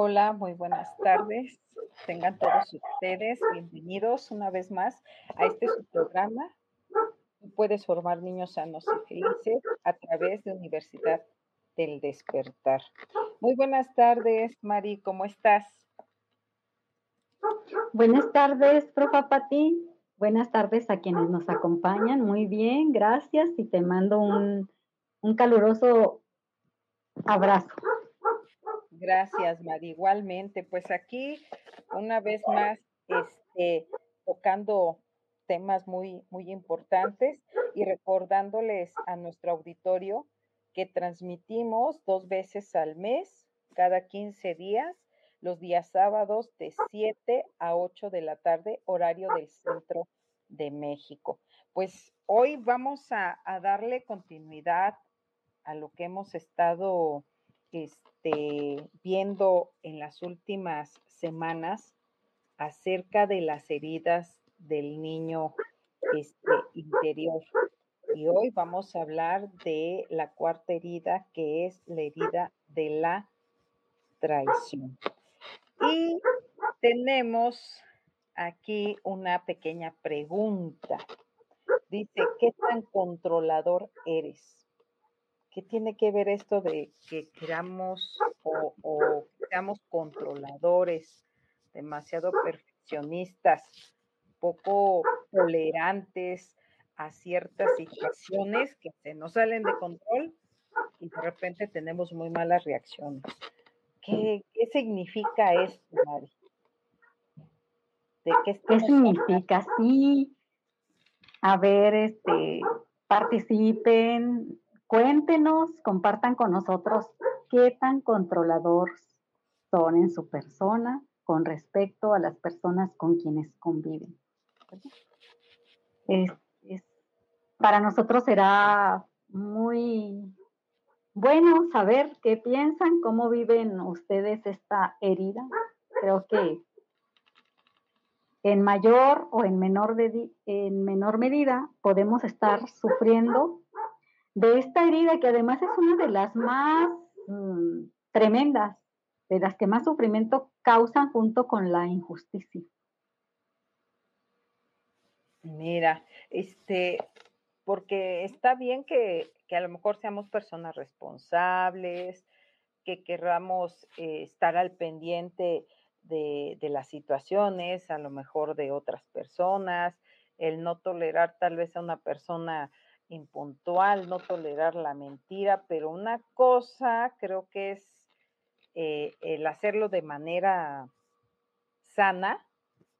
Hola, muy buenas tardes. Tengan todos ustedes bienvenidos una vez más a este programa. puedes formar niños sanos y felices a través de Universidad del Despertar. Muy buenas tardes, Mari, ¿cómo estás? Buenas tardes, profa Pati. Buenas tardes a quienes nos acompañan. Muy bien, gracias y te mando un, un caluroso abrazo. Gracias, Mari. Igualmente, pues aquí una vez más, este, tocando temas muy, muy importantes y recordándoles a nuestro auditorio que transmitimos dos veces al mes, cada 15 días, los días sábados de 7 a 8 de la tarde, horario del centro de México. Pues hoy vamos a, a darle continuidad a lo que hemos estado este, viendo en las últimas semanas acerca de las heridas del niño este, interior. Y hoy vamos a hablar de la cuarta herida, que es la herida de la traición. Y tenemos aquí una pequeña pregunta. Dice, ¿qué tan controlador eres? ¿Qué tiene que ver esto de que queramos o, seamos controladores, demasiado perfeccionistas, poco tolerantes a ciertas situaciones que se nos salen de control y de repente tenemos muy malas reacciones? ¿Qué, significa esto, Mari? ¿De qué, ¿Qué significa? Sí. A ver, este, participen, Cuéntenos, compartan con nosotros qué tan controladores son en su persona con respecto a las personas con quienes conviven. para nosotros será muy bueno saber qué piensan, cómo viven ustedes esta herida. Creo que en mayor o en menor, en menor medida podemos estar sufriendo de esta herida que además es una de las más mm, tremendas, de las que más sufrimiento causan junto con la injusticia. Mira, este, porque está bien que, a lo mejor seamos personas responsables, que querramos eh, estar al pendiente de, de, las situaciones, a lo mejor de otras personas, el no tolerar tal vez a una persona impuntual, no tolerar la mentira, pero una cosa creo que es eh, el hacerlo de manera sana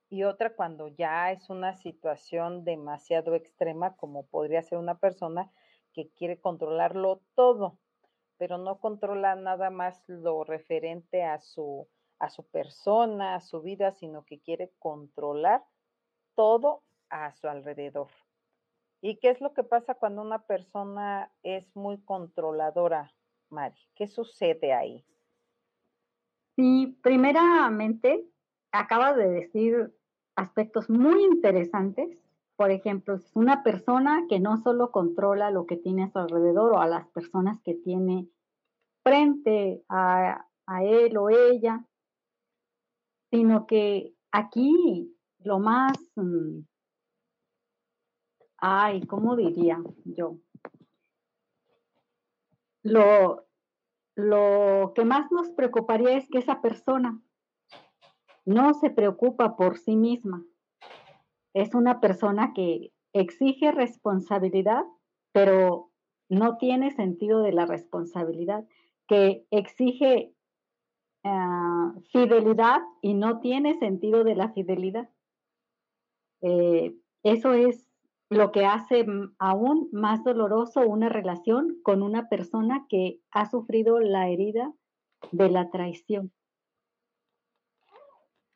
y otra cuando ya es una situación demasiado extrema, como podría ser una persona que quiere controlarlo todo, pero no controla nada más lo referente a su, a su persona, a su vida, sino que quiere controlar todo a su alrededor. ¿Y qué es lo que pasa cuando una persona es muy controladora, Mari? ¿Qué sucede ahí? Sí, primeramente, acaba de decir aspectos muy interesantes. Por ejemplo, es una persona que no solo controla lo que tiene a su alrededor o a las personas que tiene frente a, él o ella, sino que aquí lo más, mm, ay, ¿cómo diría yo? Lo, lo que más nos preocuparía es que esa persona no se preocupa por sí misma. Es una persona que exige responsabilidad, pero no tiene sentido de la responsabilidad, que exige ah, fidelidad y no tiene sentido de la fidelidad. Eh, eso es lo que hace aún más doloroso una relación con una persona que ha sufrido la herida de la traición.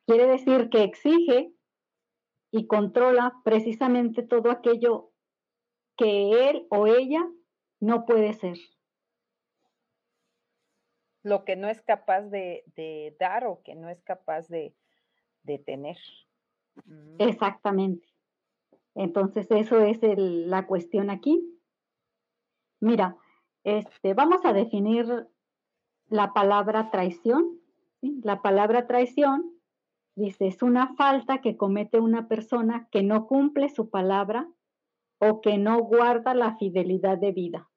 Quiere decir que exige y controla precisamente todo aquello que él o ella no puede ser. Lo que no es capaz de, dar o que no es capaz de, tener. Mm. Exactamente. Entonces, eso es la cuestión aquí. Mira, este, vamos a definir la palabra traición. La palabra traición Dice, es una falta que comete una persona que no cumple su palabra o que no guarda la fidelidad de vida.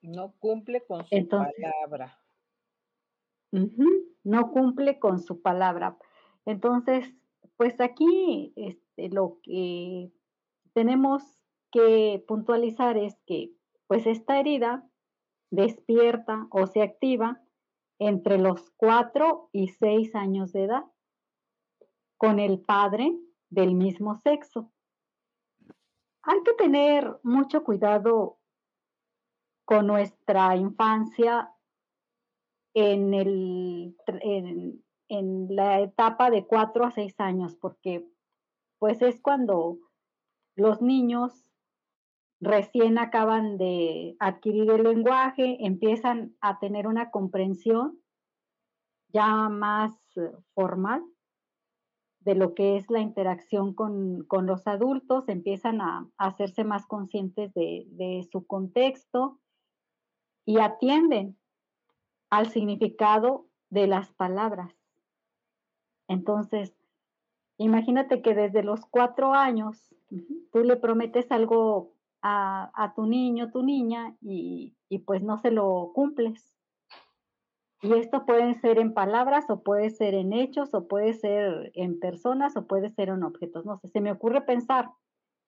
No cumple con su palabra. no cumple con su palabra. Entonces, pues aquí este, lo que tenemos que puntualizar es que, pues esta herida despierta o se activa entre los 4 y 6 años de edad con el padre del mismo sexo. Hay que tener mucho cuidado con nuestra infancia en, el, en la etapa de 4 a 6 años, porque pues es cuando los niños recién acaban de adquirir el lenguaje, empiezan a tener una comprensión ya más eh, formal de lo que es la interacción con, los adultos, empiezan a, hacerse más conscientes de, de su contexto y atienden al significado de las palabras. Entonces, imagínate que desde los cuatro años tú le prometes algo a, tu niño, tu niña, y, pues no se lo cumples. Y esto puede ser en palabras o puede ser en hechos o puede ser en personas o puede ser en objetos. No sé, se me ocurre pensar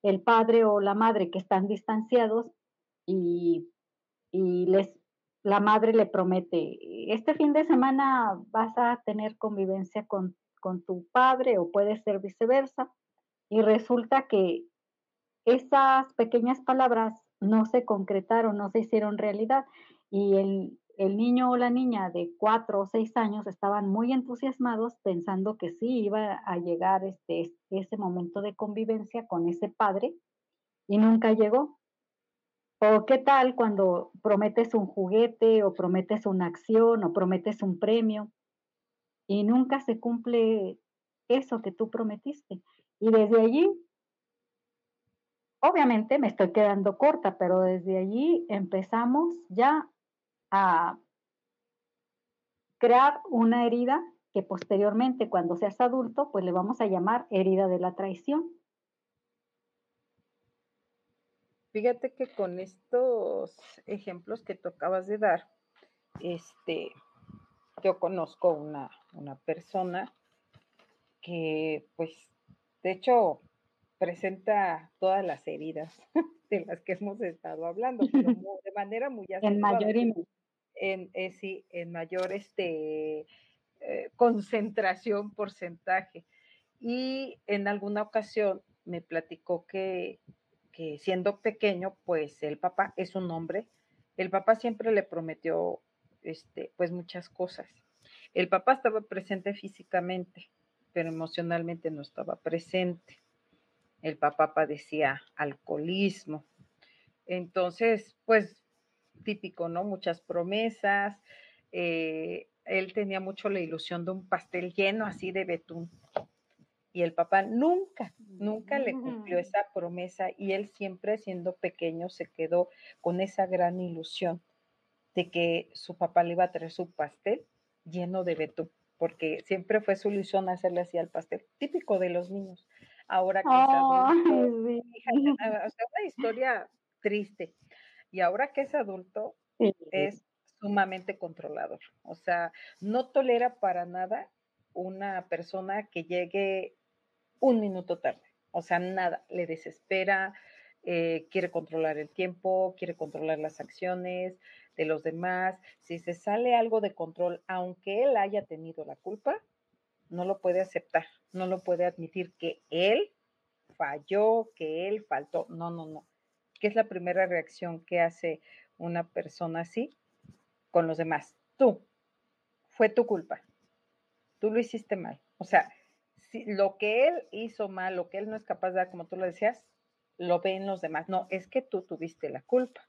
el padre o la madre que están distanciados y, y les, la madre le promete, este fin de semana vas a tener convivencia con, con tu padre o puede ser viceversa. Y resulta que esas pequeñas palabras no se concretaron, no se hicieron realidad y el, niño o la niña de cuatro o seis años estaban muy entusiasmados pensando que sí iba a llegar este, ese momento de convivencia con ese padre y nunca llegó. ¿O qué tal cuando prometes un juguete o prometes una acción o prometes un premio y nunca se cumple eso que tú prometiste? Y desde allí Obviamente me estoy quedando corta, pero desde allí empezamos ya a crear una herida que posteriormente, cuando seas adulto, pues le vamos a llamar herida de la traición. Fíjate que con estos ejemplos que tú acabas de dar, este, yo conozco una, una persona que, pues, de hecho, presenta todas las heridas de las que hemos estado hablando, pero de manera muy En mayor y en, eh, sí, en mayor este, eh, concentración, porcentaje. Y en alguna ocasión me platicó que, que siendo pequeño, pues el papá es un hombre, el papá siempre le prometió este, pues muchas cosas. El papá estaba presente físicamente, pero emocionalmente no estaba presente. El papá padecía alcoholismo. Entonces, pues típico, ¿no? Muchas promesas. Eh, él tenía mucho la ilusión de un pastel lleno así de betún. Y el papá nunca, nunca le cumplió mm. esa promesa y él siempre siendo pequeño se quedó con esa gran ilusión de que su papá le iba a traer su pastel lleno de betún, porque siempre fue su ilusión hacerle así al pastel, típico de los niños. Ahora que es adulto, o sea, una historia triste. Y ahora que es adulto, es sumamente controlador. O sea, no tolera para nada una persona que llegue un minuto tarde. O sea, nada, le desespera, eh, quiere controlar el tiempo, quiere controlar las acciones de los demás. Si se sale algo de control, aunque él haya tenido la culpa, no lo puede aceptar, no lo puede admitir que él falló, que él faltó. No, no, no. ¿Qué es la primera reacción que hace una persona así con los demás? Tú, fue tu culpa. Tú lo hiciste mal. O sea, si lo que él hizo mal, lo que él no es capaz de dar, como tú lo decías, lo ven los demás. No, es que tú tuviste la culpa.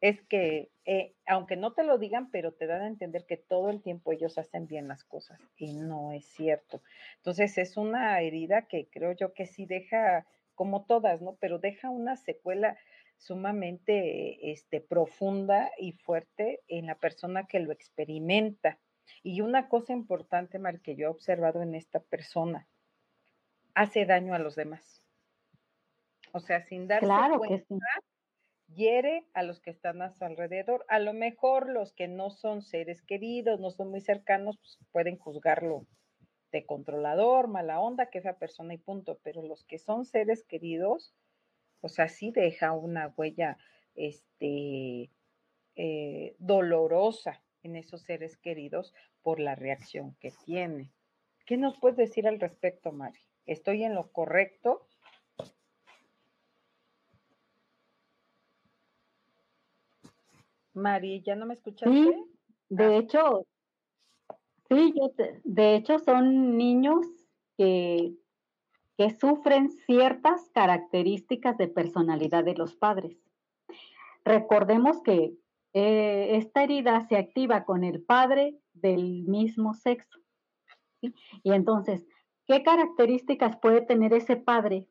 Es que, eh, aunque no te lo digan, pero te dan a entender que todo el tiempo ellos hacen bien las cosas y no es cierto. Entonces es una herida que creo yo que sí deja como todas, ¿no? Pero deja una secuela sumamente este, profunda y fuerte en la persona que lo experimenta. Y una cosa importante, Mar, que yo he observado en esta persona, hace daño a los demás. O sea, sin darse claro cuenta, hiere a los que están a su alrededor. A lo mejor los que no son seres queridos, no son muy cercanos, pues pueden juzgarlo de controlador, mala onda, que esa persona y punto, pero los que son seres queridos, pues así deja una huella este, eh, dolorosa en esos seres queridos por la reacción que tiene. ¿Qué nos puedes decir al respecto, Mari? ¿Estoy en lo correcto? Mari, ¿ya no me escuchaste? Sí, de ah. hecho, Sí, yo de hecho son niños que, que sufren ciertas características de personalidad de los padres. Recordemos que eh, esta herida se activa con el padre del mismo sexo. Y entonces, ¿qué características puede tener ese padre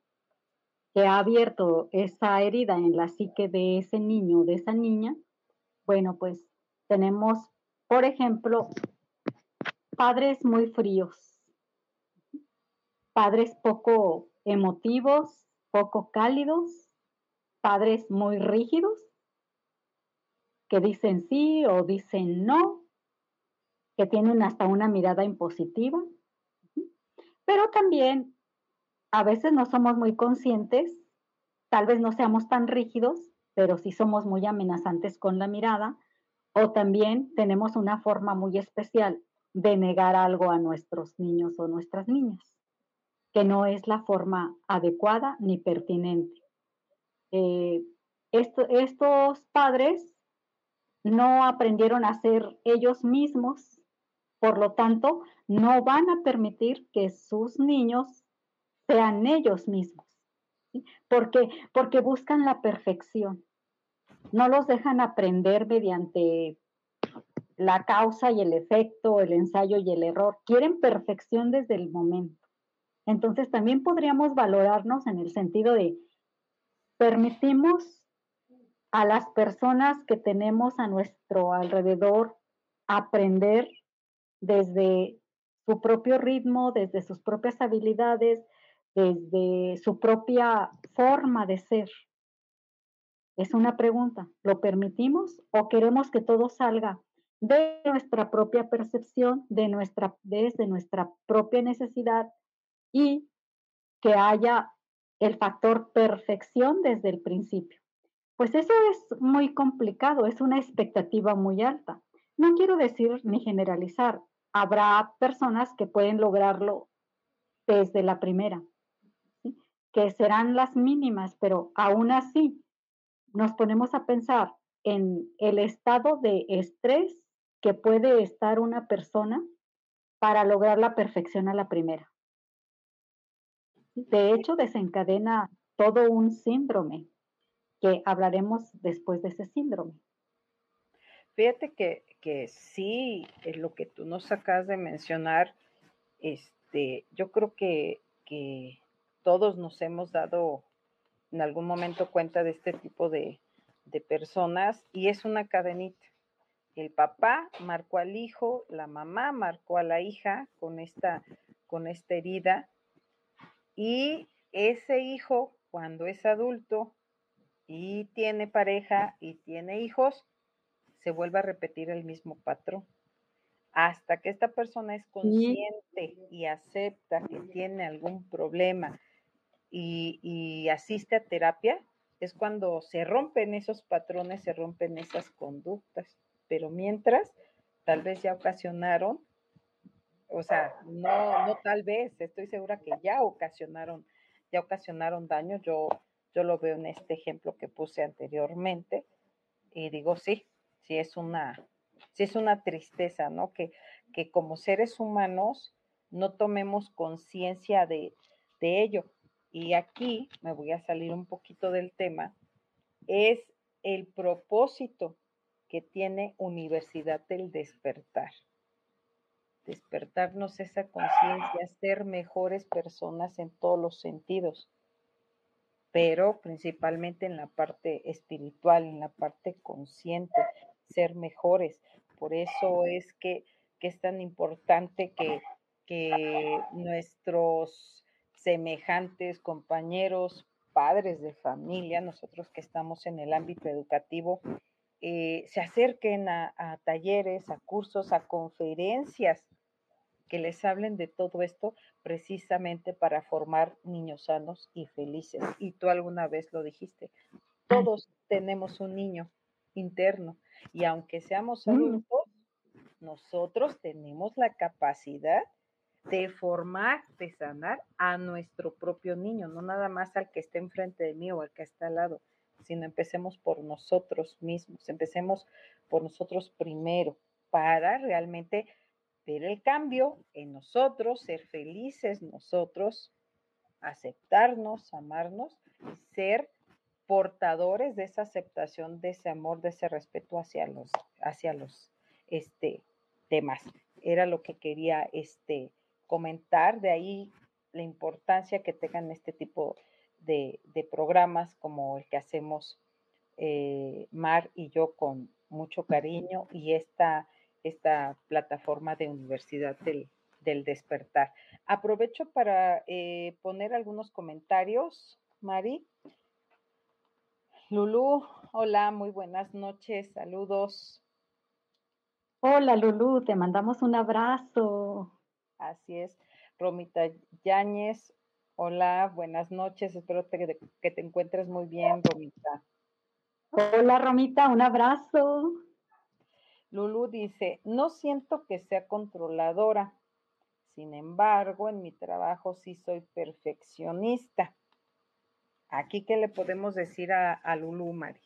que ha abierto esa herida en la psique de ese niño o de esa niña? Bueno, pues tenemos, por ejemplo, padres muy fríos, padres poco emotivos, poco cálidos, padres muy rígidos, que dicen sí o dicen no, que tienen hasta una mirada impositiva. Pero también a veces no somos muy conscientes, tal vez no seamos tan rígidos, pero sí somos muy amenazantes con la mirada, o también tenemos una forma muy especial de negar algo a nuestros niños o nuestras niñas, que no es la forma adecuada ni pertinente. Eh, estos padres no aprendieron a ser ellos mismos, por lo tanto, no van a permitir que sus niños sean ellos mismos. Porque Porque buscan la perfección. No los dejan aprender mediante la causa y el efecto, el ensayo y el error. Quieren perfección desde el momento. Entonces también podríamos valorarnos en el sentido de permitimos a las personas que tenemos a nuestro alrededor aprender desde su propio ritmo, desde sus propias habilidades, desde su propia forma de ser. Es una pregunta, ¿lo permitimos o queremos que todo salga de nuestra propia percepción, de nuestra, desde nuestra propia necesidad y que haya el factor perfección desde el principio. pues eso es muy complicado, es una expectativa muy alta. No quiero decir ni generalizar, habrá personas que pueden lograrlo desde la primera, que serán las mínimas, pero aún así nos ponemos a pensar en el estado de estrés que puede estar una persona para lograr la perfección a la primera. De hecho, desencadena todo un síndrome, que hablaremos después de ese síndrome. Fíjate que, que sí, es lo que tú nos acabas de mencionar, este, yo creo que, que todos nos hemos dado en algún momento cuenta de este tipo de, de personas y es una cadenita. El papá marcó al hijo, la mamá marcó a la hija con esta, con esta herida y ese hijo cuando es adulto y tiene pareja y tiene hijos, se vuelve a repetir el mismo patrón. Hasta que esta persona es consciente y acepta que tiene algún problema y, asiste a terapia, es cuando se rompen esos patrones, se rompen esas conductas. Pero mientras, tal vez ya ocasionaron, o sea, no, no tal vez, estoy segura que ya ocasionaron, ya ocasionaron daño. Yo, yo lo veo en este ejemplo que puse anteriormente y digo, sí, sí es una, sí es una tristeza, ¿no? Que, que como seres humanos no tomemos conciencia de, de ello y aquí me voy a salir un poquito del tema, es el propósito que tiene Universidad del Despertar. Despertarnos esa conciencia, ser mejores personas en todos los sentidos, pero principalmente en la parte espiritual, en la parte consciente, ser mejores. Por eso es que, que es tan importante que, que nuestros semejantes, compañeros, padres de familia, nosotros que estamos en el ámbito educativo, eh, se acerquen a, talleres, a cursos, a conferencias que les hablen de todo esto precisamente para formar niños sanos y felices. Y tú alguna vez lo dijiste, todos tenemos un niño interno y aunque seamos adultos, nosotros tenemos la capacidad de formar, de sanar a nuestro propio niño, no nada más al que esté enfrente de mí o al que está al lado, sino empecemos por nosotros mismos, empecemos por nosotros primero para realmente ver el cambio en nosotros, ser felices nosotros, aceptarnos, amarnos ser portadores de esa aceptación, de ese amor, de ese respeto hacia los, hacia los este, demás. Era lo que quería este, comentar, de ahí la importancia que tengan este tipo de, programas como el que hacemos eh, Mar y yo con mucho cariño y esta, esta plataforma de Universidad del, Despertar. Aprovecho para eh, poner algunos comentarios, Mari. Lulú, hola, muy buenas noches, saludos. Hola Lulú, te mandamos un abrazo. Así es. Romita Yáñez, hola, buenas noches. Espero que te encuentres muy bien, Romita. Hola, Romita, un abrazo. Lulu dice, no siento que sea controladora. Sin embargo, en mi trabajo sí soy perfeccionista. Aquí, ¿qué le podemos decir a, a Lulu, Mari?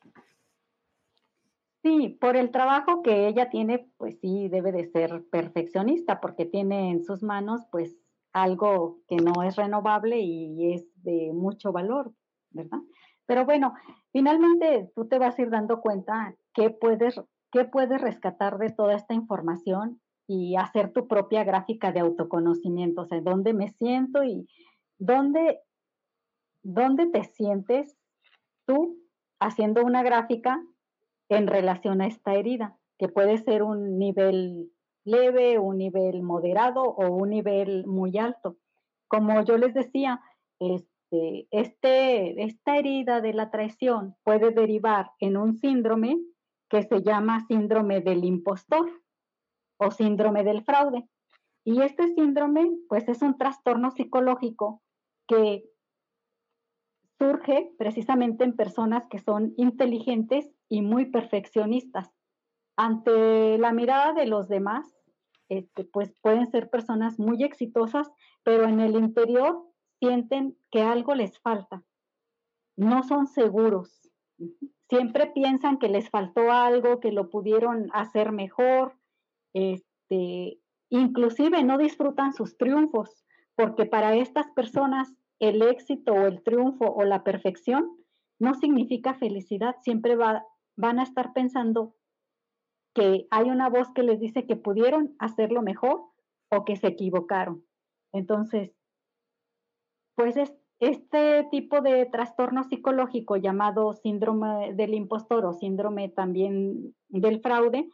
Sí, por el trabajo que ella tiene, pues sí, debe de ser perfeccionista porque tiene en sus manos pues algo que no es renovable y es de mucho valor, ¿verdad? Pero bueno, finalmente tú te vas a ir dando cuenta qué puedes, qué puedes rescatar de toda esta información y hacer tu propia gráfica de autoconocimiento, o sea, dónde me siento y dónde, dónde te sientes tú haciendo una gráfica en relación a esta herida, que puede ser un nivel leve, un nivel moderado o un nivel muy alto. Como yo les decía, este, este, esta herida de la traición puede derivar en un síndrome que se llama síndrome del impostor o síndrome del fraude. Y este síndrome, pues es un trastorno psicológico que surge precisamente en personas que son inteligentes y muy perfeccionistas. Ante la mirada de los demás, este, pues pueden ser personas muy exitosas, pero en el interior sienten que algo les falta. No son seguros. Siempre piensan que les faltó algo, que lo pudieron hacer mejor. Este, inclusive no disfrutan sus triunfos, porque para estas personas el éxito o el triunfo o la perfección no significa felicidad. Siempre van a estar pensando que hay una voz que les dice que pudieron hacerlo mejor o que se equivocaron. Entonces, pues este tipo de trastorno psicológico llamado síndrome del impostor o síndrome también del fraude,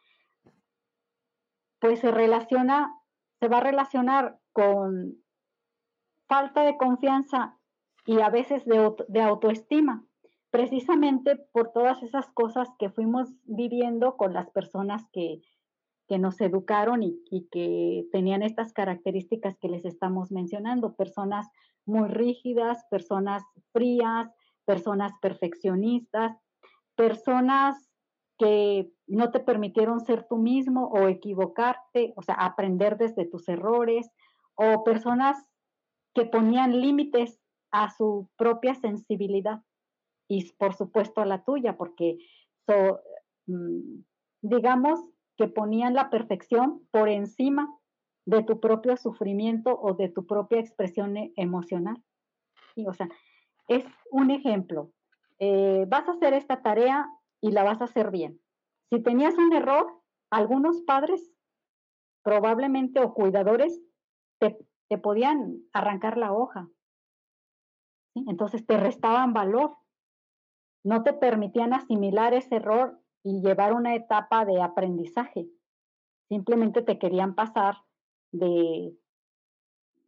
pues se relaciona, se va a relacionar con falta de confianza y a veces de, autoestima precisamente por todas esas cosas que fuimos viviendo con las personas que, nos educaron y, y, que tenían estas características que les estamos mencionando, personas muy rígidas, personas frías, personas perfeccionistas, personas que no te permitieron ser tú mismo o equivocarte, o sea, aprender desde tus errores, o personas que ponían límites a su propia sensibilidad y por supuesto a la tuya, porque mm, digamos que ponían la perfección por encima de tu propio sufrimiento o de tu propia expresión e, emocional. Y, o sea, es un ejemplo. Eh, vas a hacer esta tarea y la vas a hacer bien. Si tenías un error, algunos padres probablemente o cuidadores te, podían arrancar la hoja. Entonces te restaban valor no te permitían asimilar ese error y llevar una etapa de aprendizaje. Simplemente te querían pasar de,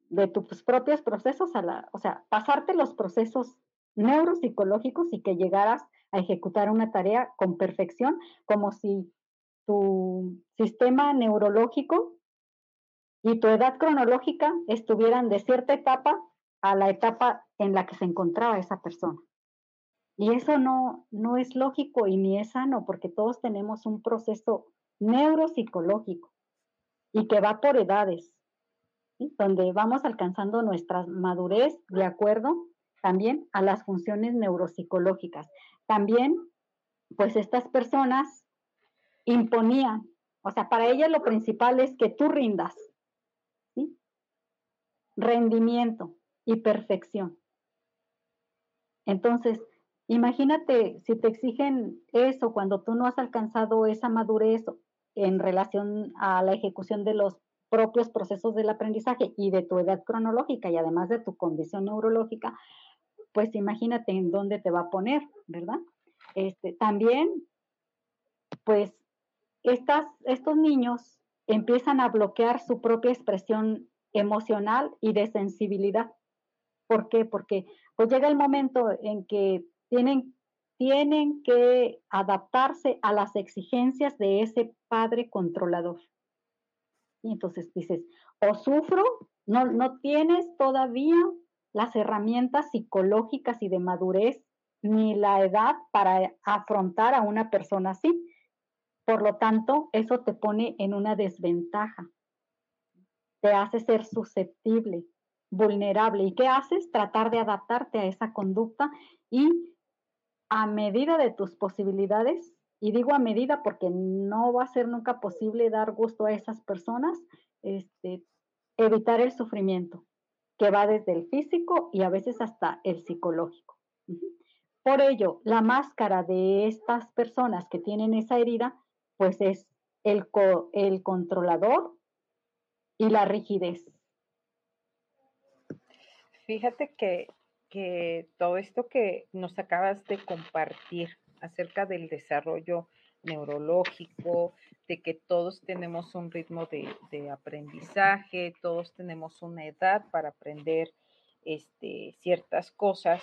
de tus propios procesos a la, o sea, pasarte los procesos neuropsicológicos y que llegaras a ejecutar una tarea con perfección, como si tu sistema neurológico y tu edad cronológica estuvieran de cierta etapa a la etapa en la que se encontraba esa persona. Y eso no, no es lógico y ni es sano porque todos tenemos un proceso neuropsicológico y que va por edades, donde vamos alcanzando nuestra madurez de acuerdo también a las funciones neuropsicológicas. También, pues estas personas imponían, o sea, para ellas lo principal es que tú rindas. Rendimiento y perfección. Entonces, Imagínate si te exigen eso cuando tú no has alcanzado esa madurez en relación a la ejecución de los propios procesos del aprendizaje y de tu edad cronológica y además de tu condición neurológica, pues imagínate en dónde te va a poner, ¿verdad? Este, también, pues, estos niños empiezan a bloquear su propia expresión emocional y de sensibilidad. ¿Por qué? Porque pues llega el momento en que tienen, tienen que adaptarse a las exigencias de ese padre controlador. Y entonces dices, o sufro, no, no tienes todavía las herramientas psicológicas y de madurez ni la edad para afrontar a una persona así. Por lo tanto, eso te pone en una desventaja. Te hace ser susceptible, vulnerable. ¿Y qué haces? Tratar de adaptarte a esa conducta y a medida de tus posibilidades, y digo a medida porque no va a ser nunca posible dar gusto a esas personas, este, evitar el sufrimiento, que va desde el físico y a veces hasta el psicológico. Por ello, la máscara de estas personas que tienen esa herida, pues es el, el controlador y la rigidez. Fíjate que que todo esto que nos acabas de compartir acerca del desarrollo neurológico, de que todos tenemos un ritmo de, aprendizaje, todos tenemos una edad para aprender este, ciertas cosas.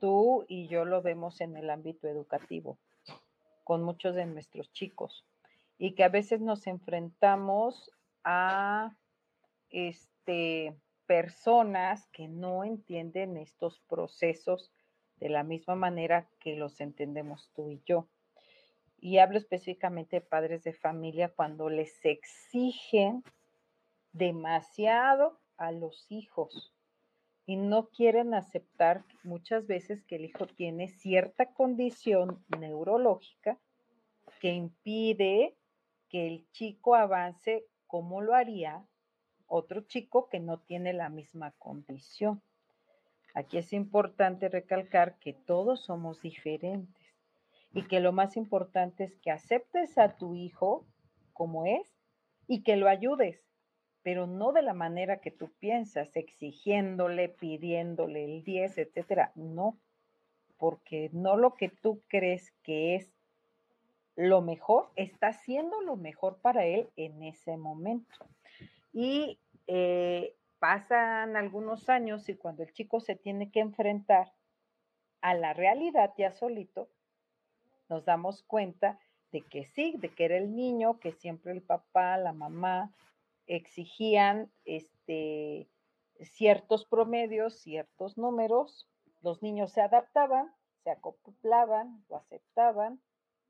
Tú y yo lo vemos en el ámbito educativo, con muchos de nuestros chicos, y que a veces nos enfrentamos a este personas que no entienden estos procesos de la misma manera que los entendemos tú y yo. Y hablo específicamente de padres de familia cuando les exigen demasiado a los hijos y no quieren aceptar muchas veces que el hijo tiene cierta condición neurológica que impide que el chico avance como lo haría otro chico que no tiene la misma condición. Aquí es importante recalcar que todos somos diferentes y que lo más importante es que aceptes a tu hijo como es y que lo ayudes, pero no de la manera que tú piensas, exigiéndole, pidiéndole el 10, etcétera. No, porque no lo que tú crees que es lo mejor, está siendo lo mejor para él en ese momento. Y eh, pasan algunos años y cuando el chico se tiene que enfrentar a la realidad ya solito, nos damos cuenta de que sí, de que era el niño, que siempre el papá, la mamá exigían este, ciertos promedios, ciertos números, los niños se adaptaban, se acoplaban, lo aceptaban,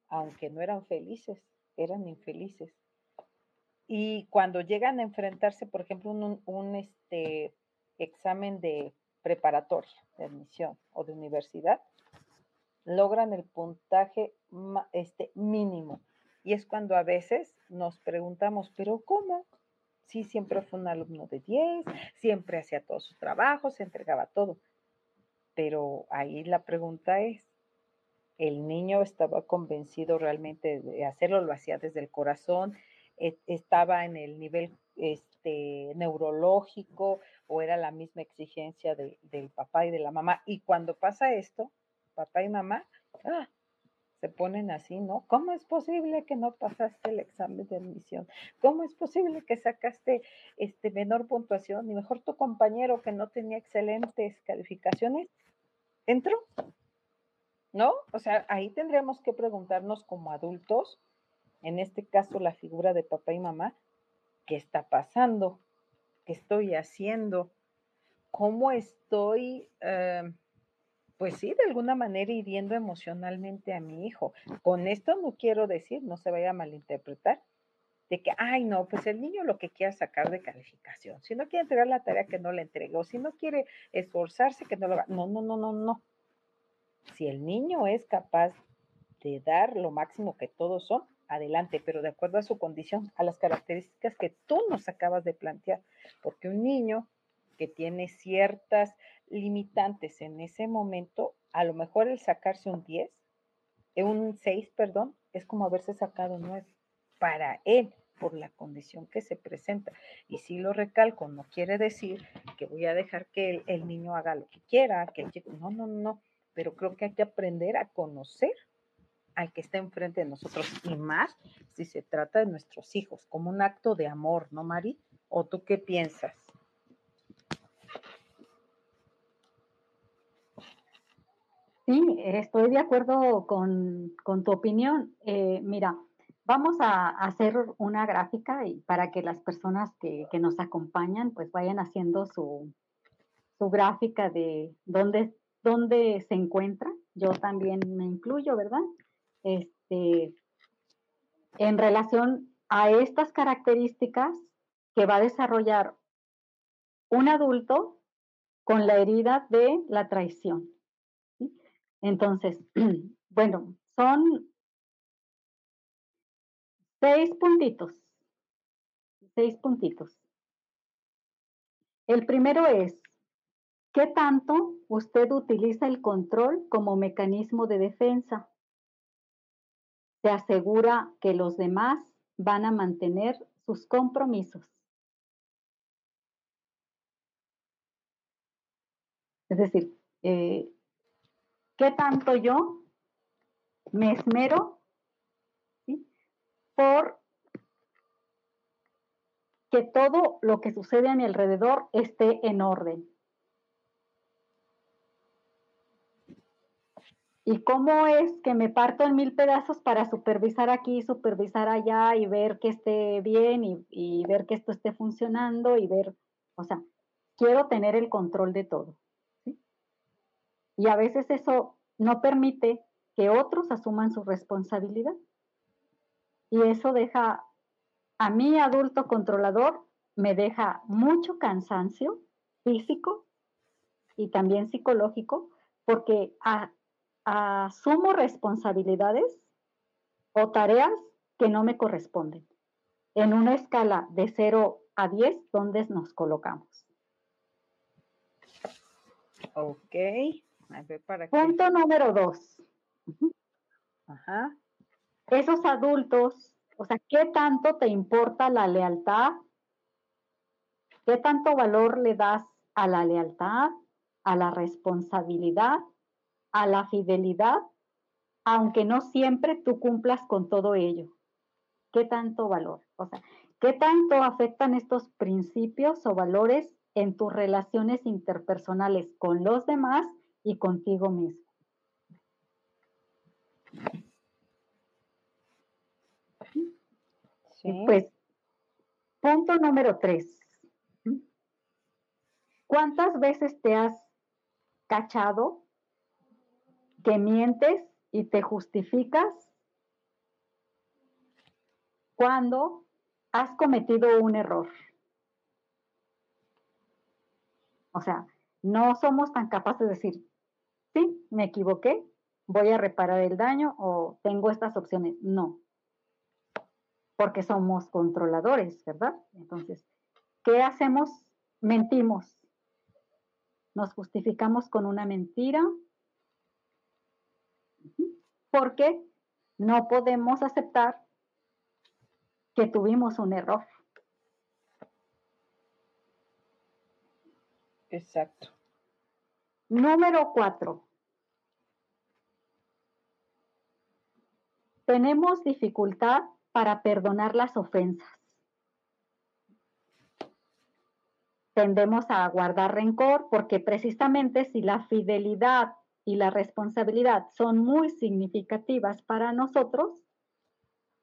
aunque no eran felices, eran infelices. Y cuando llegan a enfrentarse, por ejemplo, un, un este, examen de preparatoria, de admisión o de universidad, logran el puntaje este, mínimo. Y es cuando a veces nos preguntamos, pero ¿cómo? Sí, siempre fue un alumno de 10, siempre hacía todos sus trabajos, se entregaba todo. Pero ahí la pregunta es, ¿el niño estaba convencido realmente de hacerlo? ¿Lo hacía desde el corazón? E, ¿Estaba en el nivel este, neurológico o era la misma exigencia del papá y de la mamá? Y cuando pasa esto, papá y mamá, ¡ah! se ponen así, ¿no? ¿Cómo es posible que no pasaste el examen de admisión? ¿Cómo es posible que sacaste este menor puntuación y mejor tu compañero que no tenía excelentes calificaciones entró? ¿No? O sea, ahí tendríamos que preguntarnos como adultos, en este caso la figura de papá y mamá, ¿qué está pasando? ¿Qué estoy haciendo? ¿Cómo estoy... Eh, pues sí, de alguna manera hiriendo emocionalmente a mi hijo. Con esto no quiero decir, no se vaya a malinterpretar, de que, ay, no, pues el niño lo que quiera sacar de calificación. Si no quiere entregar la tarea, que no la entregó. Si no quiere esforzarse, que no lo haga. No, no, no, no, no. Si el niño es capaz de dar lo máximo que todos son, adelante, pero de acuerdo a su condición, a las características que tú nos acabas de plantear. Porque un niño que tiene ciertas limitantes en ese momento, a lo mejor el sacarse un 10, eh, un 6, perdón, es como haberse sacado un 9 para él por la condición que se presenta. Y si lo recalco, no quiere decir que voy a dejar que el, niño haga lo que quiera, que el chico, no, no, no, pero creo que hay que aprender a conocer al que está enfrente de nosotros y más si se trata de nuestros hijos, como un acto de amor, ¿no, Mari? ¿O tú qué piensas? Sí, estoy de acuerdo con, tu opinión. Eh, mira, vamos a hacer una gráfica y para que las personas que, nos acompañan pues vayan haciendo su, gráfica de dónde, dónde se encuentra. Yo también me incluyo, ¿verdad? Este, en relación a estas características que va a desarrollar un adulto con la herida de la traición. Entonces, bueno, son seis puntitos. Seis puntitos. El primero es, ¿qué tanto usted utiliza el control como mecanismo de defensa? Se asegura que los demás van a mantener sus compromisos. Es decir, eh, qué tanto yo me esmero por que todo lo que sucede a mi alrededor esté en orden. ¿Y cómo es que me parto en mil pedazos para supervisar aquí, supervisar allá y ver que esté bien y, ver que esto esté funcionando y ver, o sea, quiero tener el control de todo. Y a veces eso no permite que otros asuman su responsabilidad. Y eso deja a mí, adulto controlador, me deja mucho cansancio físico y también psicológico, porque asumo responsabilidades o tareas que no me corresponden. En una escala de 0 a 10, ¿dónde nos colocamos? Ok. Punto número 2. Ajá. Esos adultos, o sea, ¿qué tanto te importa la lealtad? ¿Qué tanto valor le das a la lealtad, a la responsabilidad, a la fidelidad, aunque no siempre tú cumplas con todo ello? ¿Qué tanto valor? O sea, ¿qué tanto afectan estos principios o valores en tus relaciones interpersonales con los demás y contigo mismo? Pues, punto número tres. ¿Cuántas veces te has cachado que mientes y te justificas cuando has cometido un error? O sea, no somos tan capaces de decir, sí, me equivoqué, voy a reparar el daño o tengo estas opciones. No, porque somos controladores, ¿verdad? Entonces, ¿qué hacemos? Mentimos. Nos justificamos con una mentira porque no podemos aceptar que tuvimos un error. Exacto. Número cuatro. Tenemos dificultad para perdonar las ofensas. Tendemos a guardar rencor porque precisamente si la fidelidad y la responsabilidad son muy significativas para nosotros,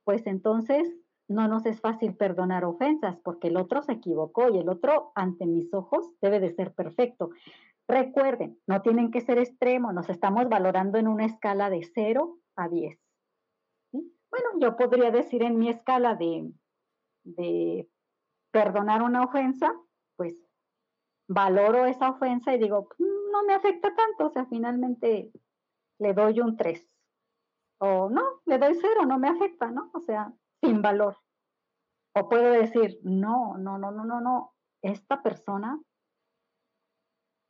pues entonces no nos es fácil perdonar ofensas porque el otro se equivocó y el otro ante mis ojos debe de ser perfecto. Recuerden, no tienen que ser extremos, nos estamos valorando en una escala de 0 a 10. Bueno, yo podría decir en mi escala de, de perdonar una ofensa, pues valoro esa ofensa y digo, mm, no me afecta tanto, o sea, finalmente le doy un 3. O no, le doy 0, no me afecta, ¿no? O sea, sin valor. O puedo decir, no, no, no, no, no, no, esta persona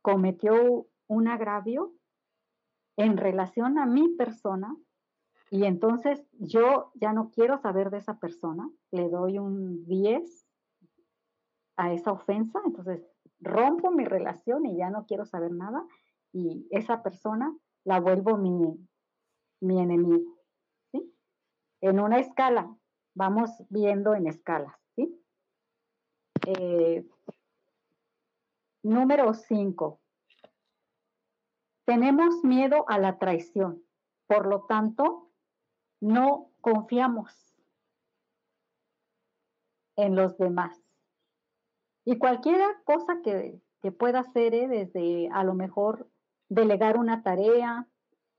cometió un agravio en relación a mi persona y entonces yo ya no quiero saber de esa persona, le doy un 10 a esa ofensa, entonces rompo mi relación y ya no quiero saber nada y esa persona la vuelvo mi, mi enemigo. ¿sí? En una escala, vamos viendo en escalas. ¿sí? Eh, número 5. Tenemos miedo a la traición. Por lo tanto, no confiamos en los demás. Y cualquier cosa que, pueda hacer, ¿eh? desde a lo mejor delegar una tarea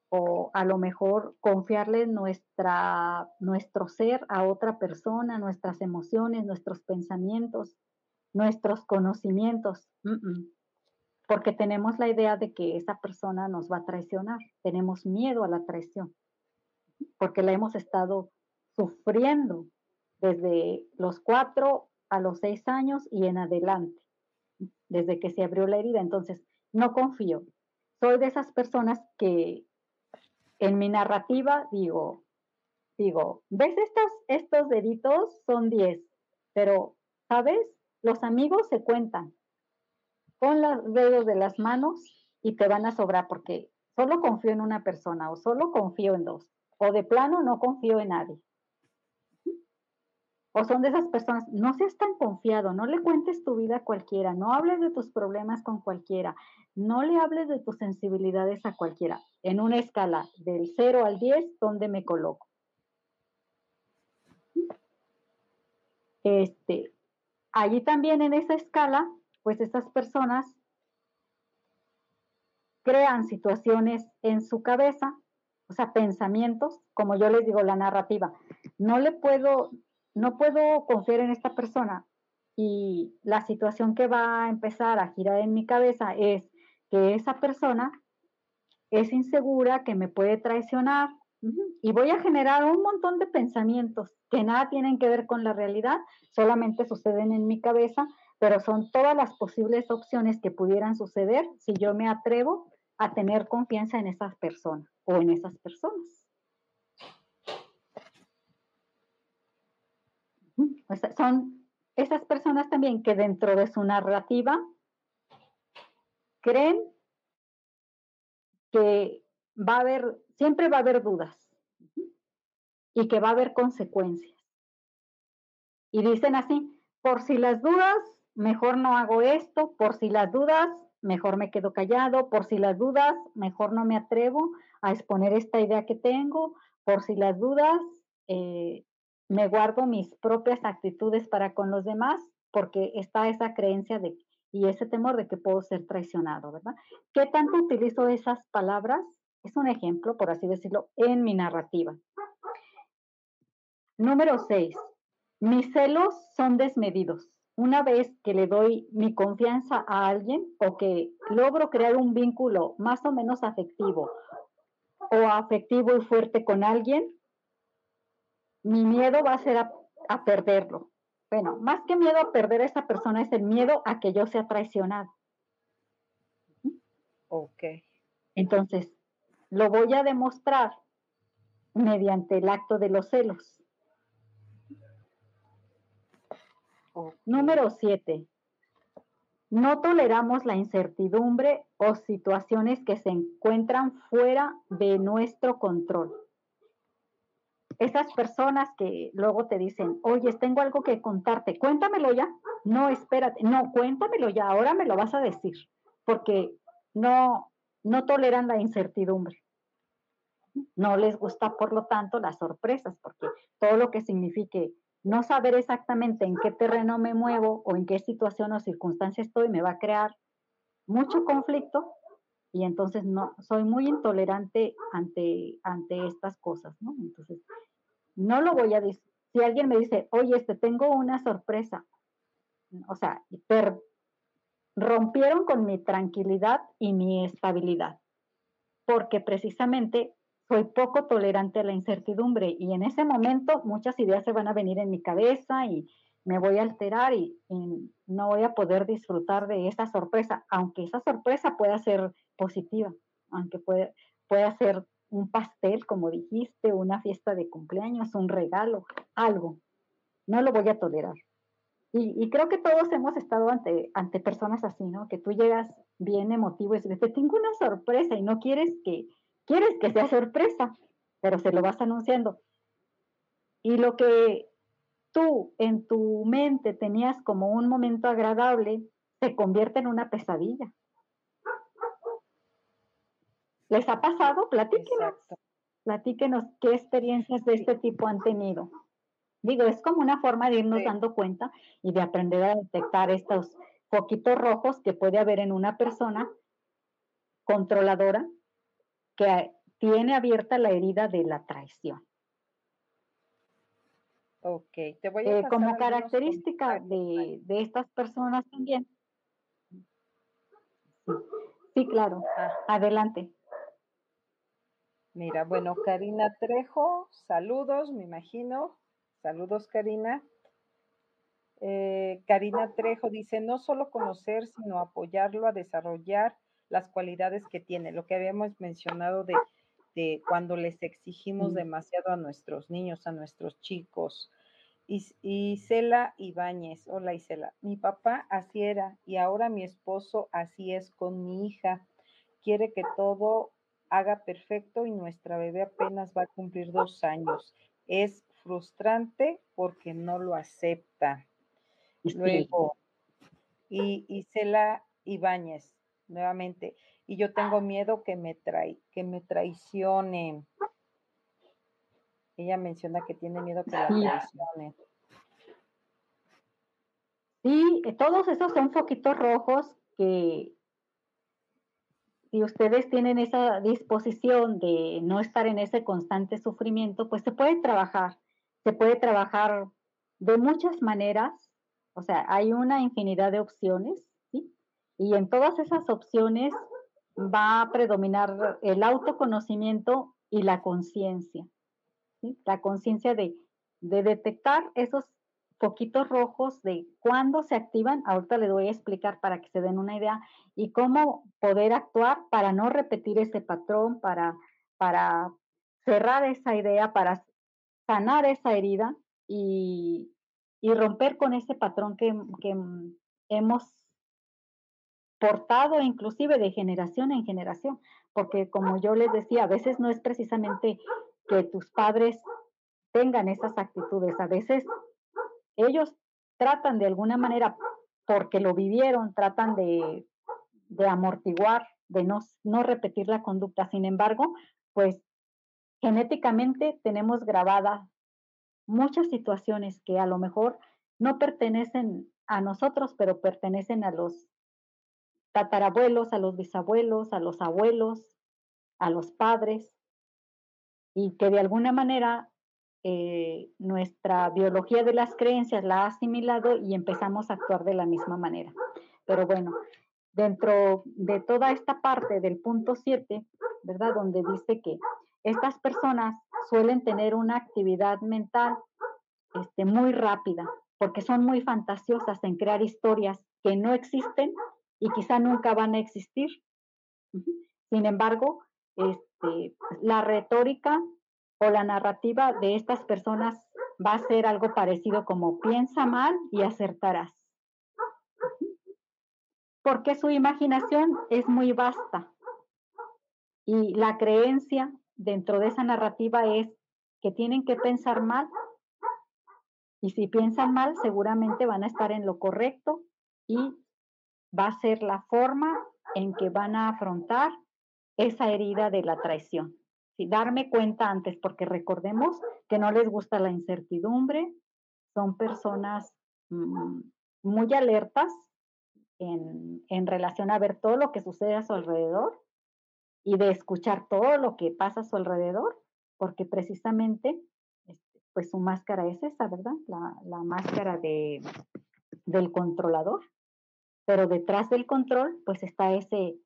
o a lo mejor confiarle nuestra, nuestro ser a otra persona, nuestras emociones, nuestros pensamientos, nuestros conocimientos, porque tenemos la idea de que esa persona nos va a traicionar, tenemos miedo a la traición porque la hemos estado sufriendo desde los cuatro a los seis años y en adelante, desde que se abrió la herida. Entonces, no confío. Soy de esas personas que en mi narrativa digo, digo, ¿ves estos, estos deditos? Son diez, pero, ¿sabes? Los amigos se cuentan con los dedos de las manos y te van a sobrar porque solo confío en una persona o solo confío en dos o de plano no confío en nadie. O son de esas personas, no seas tan confiado, no le cuentes tu vida a cualquiera, no hables de tus problemas con cualquiera, no le hables de tus sensibilidades a cualquiera. En una escala del 0 al 10, ¿dónde me coloco? Este, allí también en esa escala, pues esas personas crean situaciones en su cabeza, o sea, pensamientos, como yo les digo, la narrativa. No le puedo, no puedo confiar en esta persona y la situación que va a empezar a girar en mi cabeza es que esa persona es insegura, que me puede traicionar y voy a generar un montón de pensamientos que nada tienen que ver con la realidad, solamente suceden en mi cabeza, pero son todas las posibles opciones que pudieran suceder si yo me atrevo a tener confianza en esas personas o en esas personas. Son esas personas también que dentro de su narrativa creen que va a haber, siempre va a haber dudas y que va a haber consecuencias. Y dicen así, por si las dudas, mejor no hago esto, por si las dudas, mejor me quedo callado, por si las dudas, mejor no me atrevo a exponer esta idea que tengo, por si las dudas, eh, me guardo mis propias actitudes para con los demás, porque está esa creencia de y ese temor de que puedo ser traicionado, ¿verdad? ¿Qué tanto utilizo esas palabras? Es un ejemplo, por así decirlo, en mi narrativa. Número 6. Mis celos son desmedidos una vez que le doy mi confianza a alguien o que logro crear un vínculo más o menos afectivo o afectivo y fuerte con alguien, mi miedo va a ser a, perderlo. Bueno, más que miedo a perder a esa persona es el miedo a que yo sea traicionado. Ok. Entonces, lo voy a demostrar mediante el acto de los celos. Número 7. No toleramos la incertidumbre o situaciones que se encuentran fuera de nuestro control. Esas personas que luego te dicen, oye, tengo algo que contarte, cuéntamelo ya. No, espérate, no, cuéntamelo ya, ahora me lo vas a decir, porque no, no toleran la incertidumbre. No les gusta, por lo tanto, las sorpresas, porque todo lo que signifique no saber exactamente en qué terreno me muevo o en qué situación o circunstancia estoy me va a crear mucho conflicto y entonces no soy muy intolerante ante, ante estas cosas, ¿no? Entonces, no lo voy a decir. Si alguien me dice, oye, este, tengo una sorpresa, o sea, rompieron con mi tranquilidad y mi estabilidad, porque precisamente soy poco tolerante a la incertidumbre y en ese momento muchas ideas se van a venir en mi cabeza y me voy a alterar y, no voy a poder disfrutar de esa sorpresa, aunque esa sorpresa pueda ser positiva, aunque pueda ser un pastel, como dijiste, una fiesta de cumpleaños, un regalo, algo. No lo voy a tolerar. Y, creo que todos hemos estado ante, ante personas así, ¿no? Que tú llegas bien emotivo y dices, te tengo una sorpresa y no quieres que, Quieres que sea sorpresa, pero se lo vas anunciando. Y lo que tú en tu mente tenías como un momento agradable, se convierte en una pesadilla. ¿Les ha pasado? Platíquenos. Platíquenos qué experiencias de este tipo han tenido. Digo, es como una forma de irnos dando cuenta y de aprender a detectar estos foquitos rojos que puede haber en una persona controladora que tiene abierta la herida de la traición. Ok, te voy a eh, Como característica de, estas personas también. Sí, claro. Ah. Adelante. Mira, bueno, Karina Trejo, saludos, me imagino. Saludos, Karina. Eh, Karina Trejo dice, no solo conocer, sino apoyarlo a desarrollar las cualidades que tiene, lo que habíamos mencionado de, de cuando les exigimos demasiado a nuestros niños, a nuestros chicos. Y, Isela Ibáñez, hola Isela, mi papá así era y ahora mi esposo así es con mi hija. Quiere que todo haga perfecto y nuestra bebé apenas va a cumplir dos años. Es frustrante porque no lo acepta. Luego, y Isela Ibáñez, nuevamente. Y yo tengo miedo que me, trae, que me traicione. Ella menciona que tiene miedo que la traicione. Sí, todos esos son foquitos rojos que si ustedes tienen esa disposición de no estar en ese constante sufrimiento, pues se puede trabajar, se puede trabajar de muchas maneras, o sea, hay una infinidad de opciones. Y en todas esas opciones va a predominar el autoconocimiento y la conciencia. La conciencia de detectar esos poquitos rojos de cuándo se activan, ahorita les voy a explicar para que se den una idea, y cómo poder actuar para no repetir ese patrón, para, para cerrar esa idea, para sanar esa herida y, y romper con ese patrón que, que hemos portado inclusive de generación en generación, porque como yo les decía, a veces no es precisamente que tus padres tengan esas actitudes, a veces ellos tratan de alguna manera, porque lo vivieron, tratan de, amortiguar, de no, no repetir la conducta. Sin embargo, pues genéticamente tenemos grabadas muchas situaciones que a lo mejor no pertenecen a nosotros, pero pertenecen a los tatarabuelos, a los bisabuelos, a los abuelos, a los padres, y que de alguna manera eh, nuestra biología de las creencias la ha asimilado y empezamos a actuar de la misma manera. Pero bueno, dentro de toda esta parte del punto 7, ¿verdad? Donde dice que estas personas suelen tener una actividad mental este, muy rápida, porque son muy fantasiosas en crear historias que no existen y quizá nunca van a existir. Sin embargo, este, la retórica o la narrativa de estas personas va a ser algo parecido como piensa mal y acertarás. Porque su imaginación es muy vasta. Y la creencia dentro de esa narrativa es que tienen que pensar mal. Y si piensan mal seguramente van a estar en lo correcto y va a ser la forma en que van a afrontar esa herida de la traición darme cuenta antes, porque recordemos que no les gusta la incertidumbre, son personas mm, muy alertas en, en, relación a ver todo lo que sucede a su alrededor y de escuchar todo lo que pasa a su alrededor, porque precisamente este, pues su máscara es esa, ¿verdad? La, la máscara de, del controlador. Pero detrás del control, pues está ese,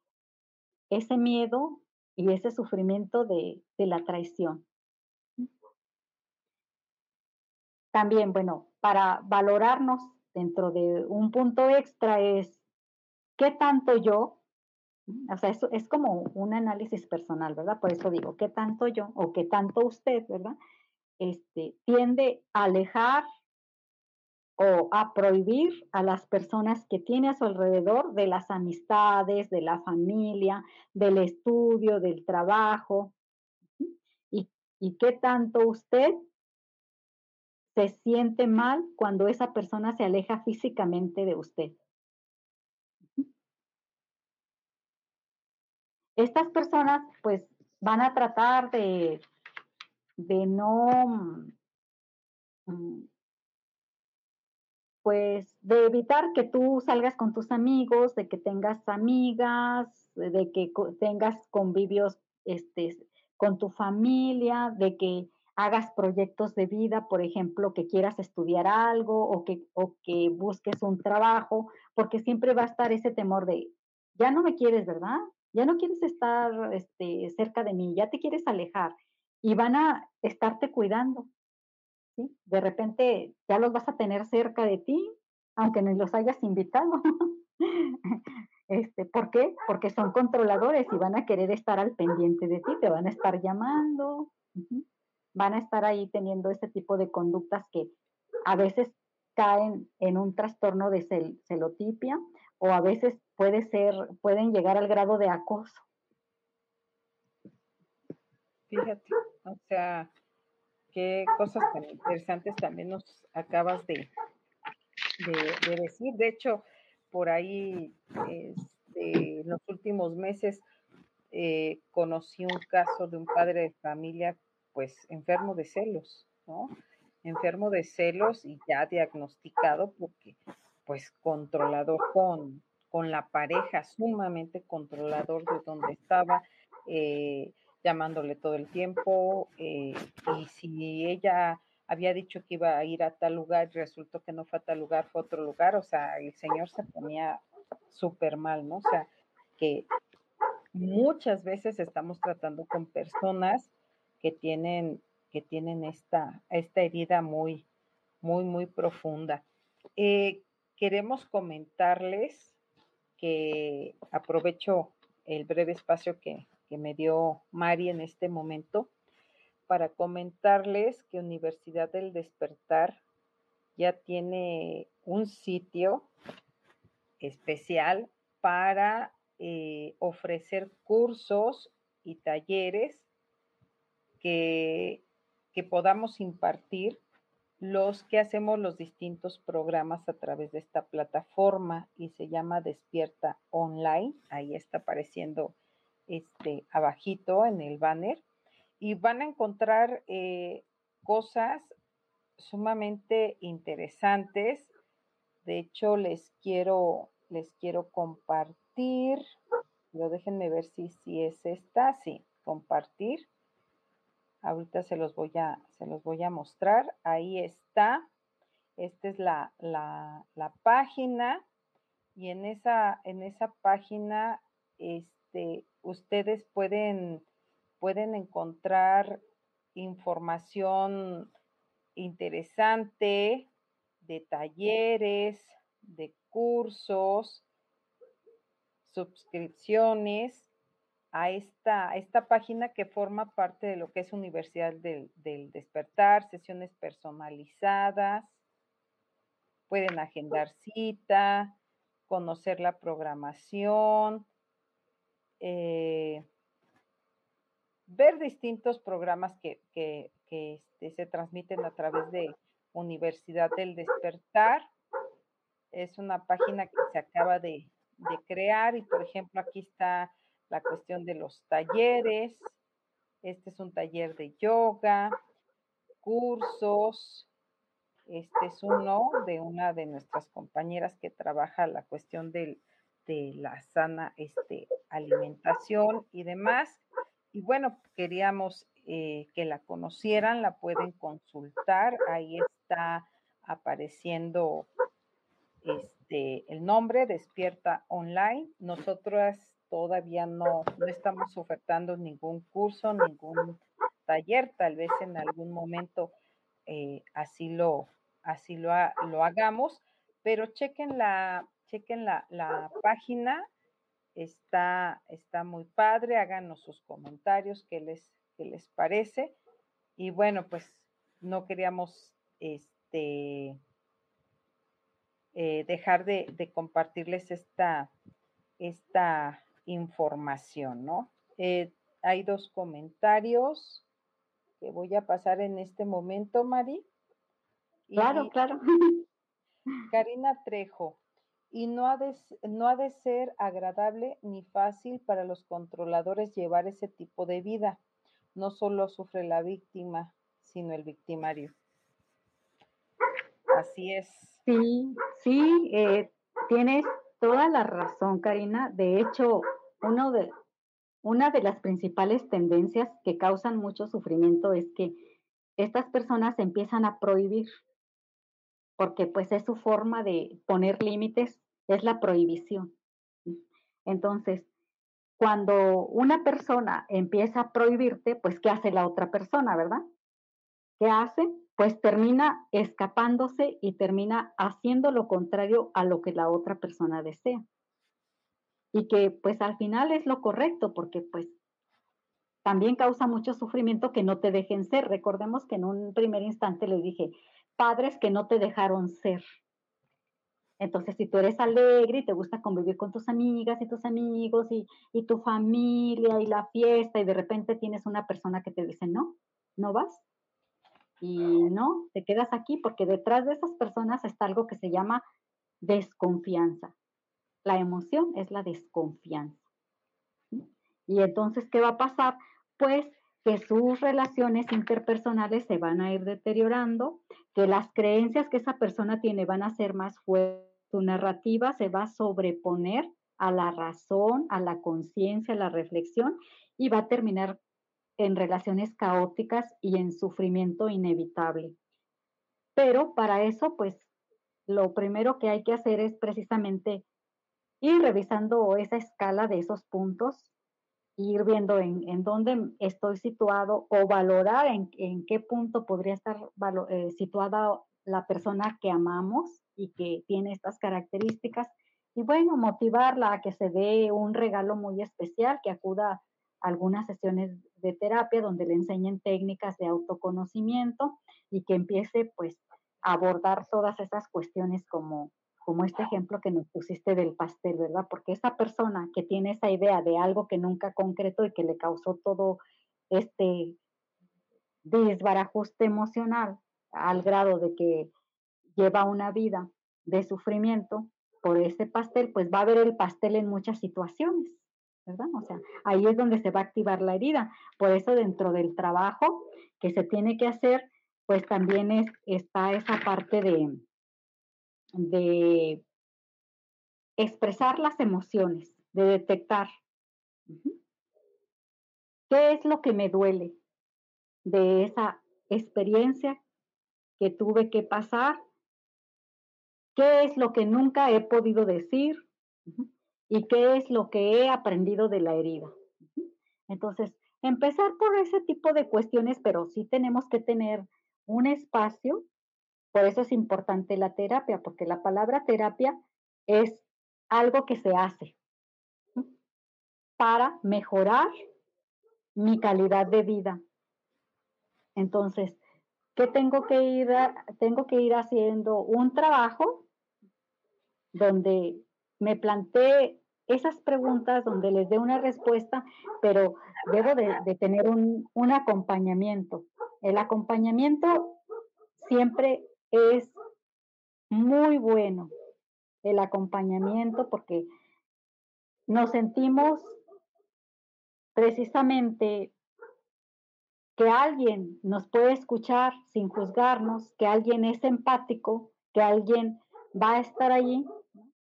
ese miedo y ese sufrimiento de, la traición. También, bueno, para valorarnos dentro de un punto extra es qué tanto yo, o sea, eso es como un análisis personal, ¿verdad? Por eso digo, qué tanto yo o qué tanto usted, ¿verdad? Este, tiende a alejar o a prohibir a las personas que tiene a su alrededor de las amistades, de la familia, del estudio, del trabajo. ¿Y, y qué tanto usted se siente mal cuando esa persona se aleja físicamente de usted? Estas personas pues van a tratar de, de no mm, pues de evitar que tú salgas con tus amigos, de que tengas amigas, de que tengas convivios este, con tu familia, de que hagas proyectos de vida, por ejemplo, que quieras estudiar algo o que, o que busques un trabajo, porque siempre va a estar ese temor de, ya no me quieres, ¿verdad? Ya no quieres estar este, cerca de mí, ya te quieres alejar y van a estarte cuidando. De repente ya los vas a tener cerca de ti, aunque no los hayas invitado. este, ¿Por qué? Porque son controladores y van a querer estar al pendiente de ti, te van a estar llamando, van a estar ahí teniendo ese tipo de conductas que a veces caen en un trastorno de celotipia o a veces puede ser, pueden llegar al grado de acoso. Fíjate, o sea, qué cosas tan interesantes también nos acabas de, de, decir. De hecho, por ahí, este, en los últimos meses, eh, conocí un caso de un padre de familia, pues, enfermo de celos, ¿no? Enfermo de celos y ya diagnosticado porque, pues, controlador con, con la pareja, sumamente controlador de donde estaba, eh, llamándole todo el tiempo, eh, y si ella había dicho que iba a ir a tal lugar y resultó que no fue a tal lugar, fue a otro lugar, o sea, el señor se ponía súper mal, ¿no? O sea, que muchas veces estamos tratando con personas que tienen, que tienen esta, esta herida muy, muy, muy profunda. Eh, queremos comentarles que aprovecho el breve espacio que, que me dio Mari en este momento para comentarles que Universidad del Despertar ya tiene un sitio especial para eh, ofrecer cursos y talleres que, que podamos impartir los que hacemos los distintos programas a través de esta plataforma y se llama Despierta Online. Ahí está apareciendo este abajito en el banner y van a encontrar eh, cosas sumamente interesantes. De hecho, les quiero, les quiero compartir pero déjenme ver si, si es esta, sí, compartir. Ahorita se los voy a, se los voy a mostrar. Ahí está. Esta es la, la, la página. Y en esa, en esa página, este, ustedes pueden, pueden encontrar información interesante de talleres, de cursos, suscripciones a esta, esta página que forma parte de lo que es Universidad del, Despertar, sesiones personalizadas, pueden agendar cita, conocer la programación, eh, ver distintos programas que, este, se transmiten a través de Universidad del Despertar. Es una página que se acaba de crear y por ejemplo aquí está la cuestión de los talleres. Este es un taller de yoga, cursos. Este es uno de una de nuestras compañeras que trabaja la cuestión del, de la sana este, alimentación y demás. Y bueno, queríamos eh, que la conocieran, la pueden consultar. Ahí está apareciendo este, el nombre, Despierta Online. Nosotras todavía no, no estamos ofertando ningún curso, ningún taller, tal vez en algún momento eh, así lo, así lo, lo, hagamos, pero chequen la, chequen la, la página, está, está muy padre, háganos sus comentarios, qué les, qué les parece. Y bueno, pues no queríamos este eh, dejar de, compartirles esta, esta información, ¿no? Eh, hay dos comentarios que voy a pasar en este momento, Mari. Claro, claro. Karina Trejo, y no ha, de, no ha de ser agradable ni fácil para los controladores llevar ese tipo de vida. No solo sufre la víctima, sino el victimario. Así es. Sí, sí, eh, tienes toda la razón, Karina. De hecho, uno de, una de las principales tendencias que causan mucho sufrimiento es que estas personas empiezan a prohibir, porque pues es su forma de poner límites, es la prohibición. Entonces, cuando una persona empieza a prohibirte, pues ¿qué hace la otra persona, verdad? ¿Qué hace? pues termina escapándose y termina haciendo lo contrario a lo que la otra persona desea. Y que pues al final es lo correcto porque pues también causa mucho sufrimiento que no te dejen ser. Recordemos que en un primer instante les dije, padres que no te dejaron ser. Entonces, si tú eres alegre y te gusta convivir con tus amigas y tus amigos y, y tu familia y la fiesta y de repente tienes una persona que te dice, no, no vas, y no, te quedas aquí porque detrás de esas personas está algo que se llama desconfianza. La emoción es la desconfianza. Y entonces, ¿qué va a pasar? Pues que sus relaciones interpersonales se van a ir deteriorando, que las creencias que esa persona tiene van a ser más fuertes tu narrativa se va a sobreponer a la razón, a la conciencia, a la reflexión y va a terminar en relaciones caóticas y en sufrimiento inevitable. Pero para eso, pues, lo primero que hay que hacer es precisamente ir revisando esa escala de esos puntos, ir viendo en, dónde estoy situado o valorar en, qué punto podría estar eh, situada la persona que amamos y que tiene estas características. Y bueno, motivarla a que se dé un regalo muy especial, que acuda a algunas sesiones de terapia donde le enseñen técnicas de autoconocimiento y que empiece pues a abordar todas esas cuestiones como como este ejemplo que nos pusiste del pastel, ¿verdad? Porque esa persona que tiene esa idea de algo que nunca concretó y que le causó todo este desbarajuste emocional al grado de que lleva una vida de sufrimiento por ese pastel, pues va a ver el pastel en muchas situaciones, ¿verdad? O sea, ahí es donde se va a activar la herida. Por eso dentro del trabajo que se tiene que hacer, pues también es, está esa parte de, de expresar las emociones, de detectar qué es lo que me duele de esa experiencia que tuve que pasar, qué es lo que nunca he podido decir y qué es lo que he aprendido de la herida. Entonces, empezar por ese tipo de cuestiones, pero sí tenemos que tener un espacio por eso es importante la terapia, porque la palabra terapia es algo que se hace para mejorar mi calidad de vida. Entonces, ¿qué tengo que ir tengo que ir haciendo un trabajo donde me plantee esas preguntas, donde les dé una respuesta, pero debo de, tener un, un acompañamiento. El acompañamiento siempre es muy bueno el acompañamiento porque nos sentimos precisamente que alguien nos puede escuchar sin juzgarnos, que alguien es empático, que alguien va a estar allí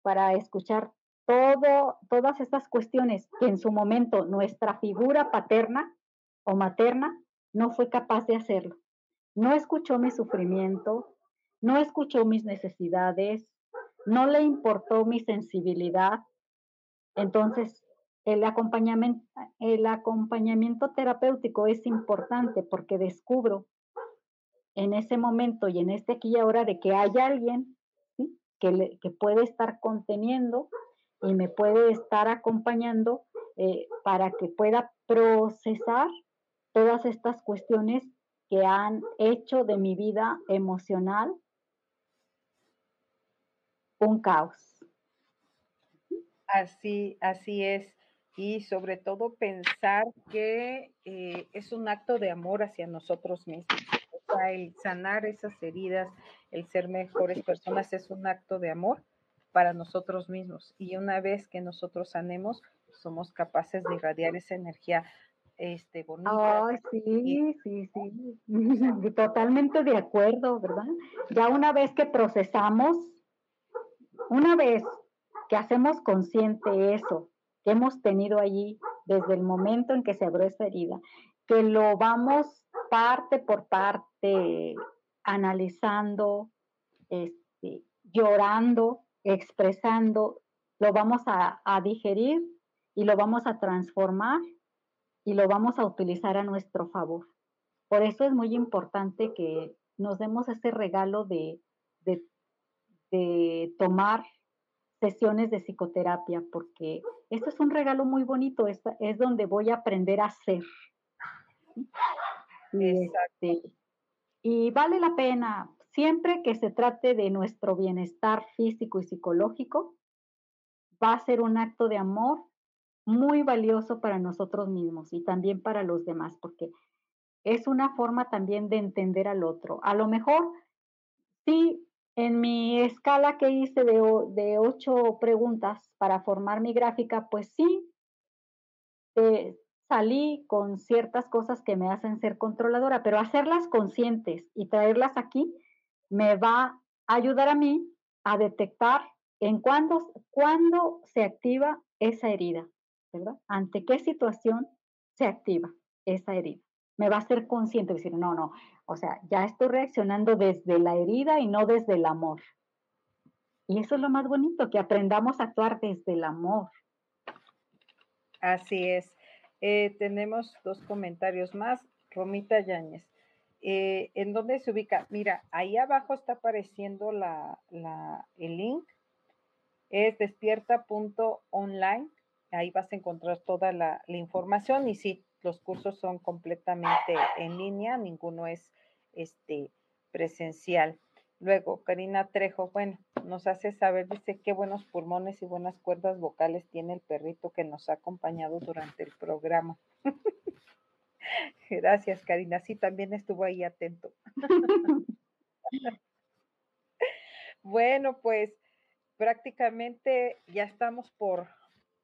para escuchar todo, todas estas cuestiones que en su momento nuestra figura paterna o materna no fue capaz de hacerlo. No escuchó mi sufrimiento, no escuchó mis necesidades, no le importó mi sensibilidad. Entonces, el acompañamiento, terapéutico es importante porque descubro en ese momento y en este aquí y ahora de que hay alguien que, que, puede estar conteniendo y me puede estar acompañando eh, para que pueda procesar todas estas cuestiones que han hecho de mi vida emocional un caos. Así, así es. Y sobre todo pensar que eh, es un acto de amor hacia nosotros mismos. O sea, el sanar esas heridas, el ser mejores personas es un acto de amor para nosotros mismos. Y una vez que nosotros sanemos, somos capaces de irradiar esa energía este, bonita. sí, sí, sí. Totalmente de acuerdo, ¿verdad? Ya una vez que procesamos una vez que hacemos consciente eso que hemos tenido allí desde el momento en que se abrió esa herida, que lo vamos parte por parte analizando, este, llorando, expresando, lo vamos a, digerir y lo vamos a transformar y lo vamos a utilizar a nuestro favor. Por eso es muy importante que nos demos ese regalo de de tomar sesiones de psicoterapia, porque esto es un regalo muy bonito, es, es donde voy a aprender a ser. Este, y vale la pena, siempre que se trate de nuestro bienestar físico y psicológico, va a ser un acto de amor muy valioso para nosotros mismos y también para los demás, porque es una forma también de entender al otro. A lo mejor sí en mi escala que hice de, ocho preguntas para formar mi gráfica, pues sí, eh, salí con ciertas cosas que me hacen ser controladora, pero hacerlas conscientes y traerlas aquí me va a ayudar a mí a detectar en cuándo, cuándo se activa esa herida, ¿verdad? ¿Ante qué situación se activa esa herida? Me va a ser consciente, decir, no, no, o sea, ya estoy reaccionando desde la herida y no desde el amor. Y eso es lo más bonito, que aprendamos a actuar desde el amor. Así es. Eh, tenemos dos comentarios más. Romita Yáñez. Eh, ¿En dónde se ubica? Mira, ahí abajo está apareciendo la, el link. Es despierta.online. Ahí vas a encontrar toda la, la, información y sí, los cursos son completamente en línea, ninguno es este, presencial. Luego, Karina Trejo, bueno, nos hace saber, dice, qué buenos pulmones y buenas cuerdas vocales tiene el perrito que nos ha acompañado durante el programa. Gracias, Karina. Sí, también estuvo ahí atento. bueno, pues prácticamente ya estamos por,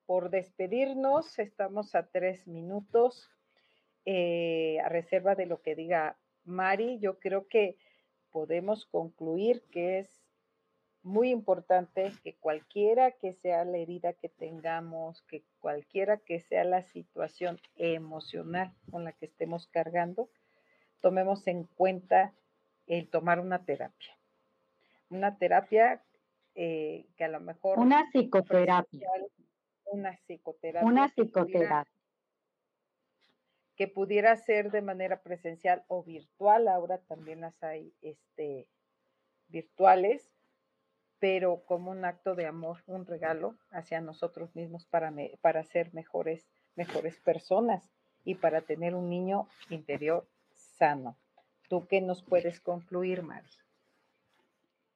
por despedirnos. Estamos a tres minutos. Eh, a reserva de lo que diga Mari, yo creo que podemos concluir que es muy importante que cualquiera que sea la herida que tengamos, que cualquiera que sea la situación emocional con la que estemos cargando, tomemos en cuenta el tomar una terapia. Una terapia eh, que a lo mejor... Una psicoterapia. Una psicoterapia. Una psicoterapia. Que pudiera, ser de manera presencial o virtual, ahora también las hay este, virtuales, pero como un acto de amor, un regalo hacia nosotros mismos para, para ser mejores, mejores personas y para tener un niño interior sano. ¿Tú qué nos puedes concluir, Mari?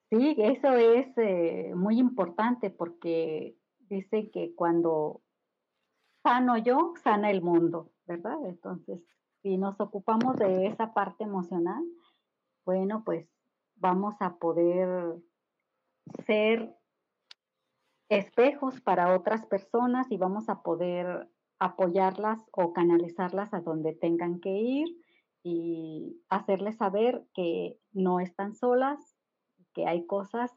Sí, eso es eh, muy importante porque dice que cuando sano yo, sana el mundo, ¿verdad? Entonces, si nos ocupamos de esa parte emocional, bueno, pues vamos a poder ser espejos para otras personas y vamos a poder apoyarlas o canalizarlas a donde tengan que ir y hacerles saber que no están solas, que hay cosas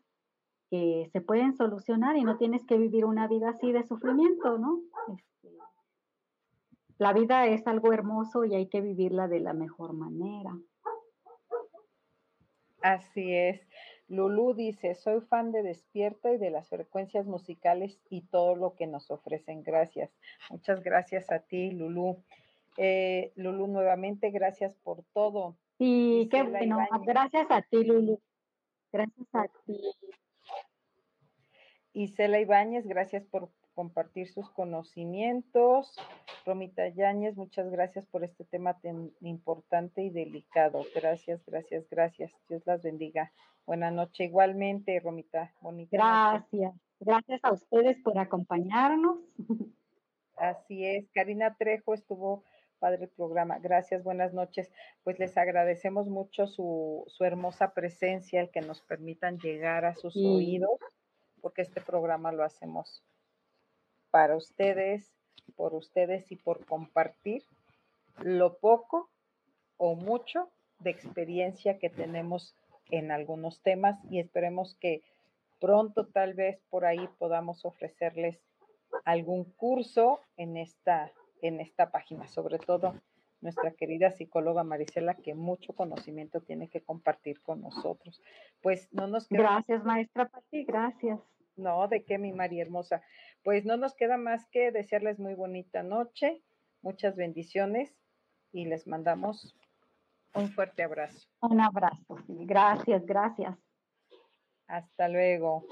que se pueden solucionar y no tienes que vivir una vida así de sufrimiento, ¿no? Este, la vida es algo hermoso y hay que vivirla de la mejor manera. Así es. Lulu dice, soy fan de Despierta y de las frecuencias musicales y todo lo que nos ofrecen. Gracias. Muchas gracias a ti, Lulu. Eh, Lulu, nuevamente, gracias por todo. Sí, qué bueno. Gracias a ti, Lulu. Gracias a ti. Isela Ibáñez, gracias por compartir sus conocimientos. Romita Yáñez, muchas gracias por este tema tan importante y delicado. Gracias, gracias, gracias. Dios las bendiga. Buenas noches igualmente, Romita. Bonita gracias. Gracias a ustedes por acompañarnos. Así es. Karina Trejo estuvo padre el programa. Gracias, buenas noches. Pues les agradecemos mucho su, su hermosa presencia, el que nos permitan llegar a sus oídos, porque este programa lo hacemos para ustedes, por ustedes y por compartir lo poco o mucho de experiencia que tenemos en algunos temas y esperemos que pronto tal vez por ahí podamos ofrecerles algún curso en esta, en esta página, sobre todo nuestra querida psicóloga Marisela, que mucho conocimiento tiene que compartir con nosotros. Pues no nos queda Gracias, maestra Pati, gracias. No, de qué, mi María hermosa. Pues no nos queda más que desearles muy bonita noche, muchas bendiciones y les mandamos un fuerte abrazo. Un abrazo, sí. Gracias, gracias. Hasta luego.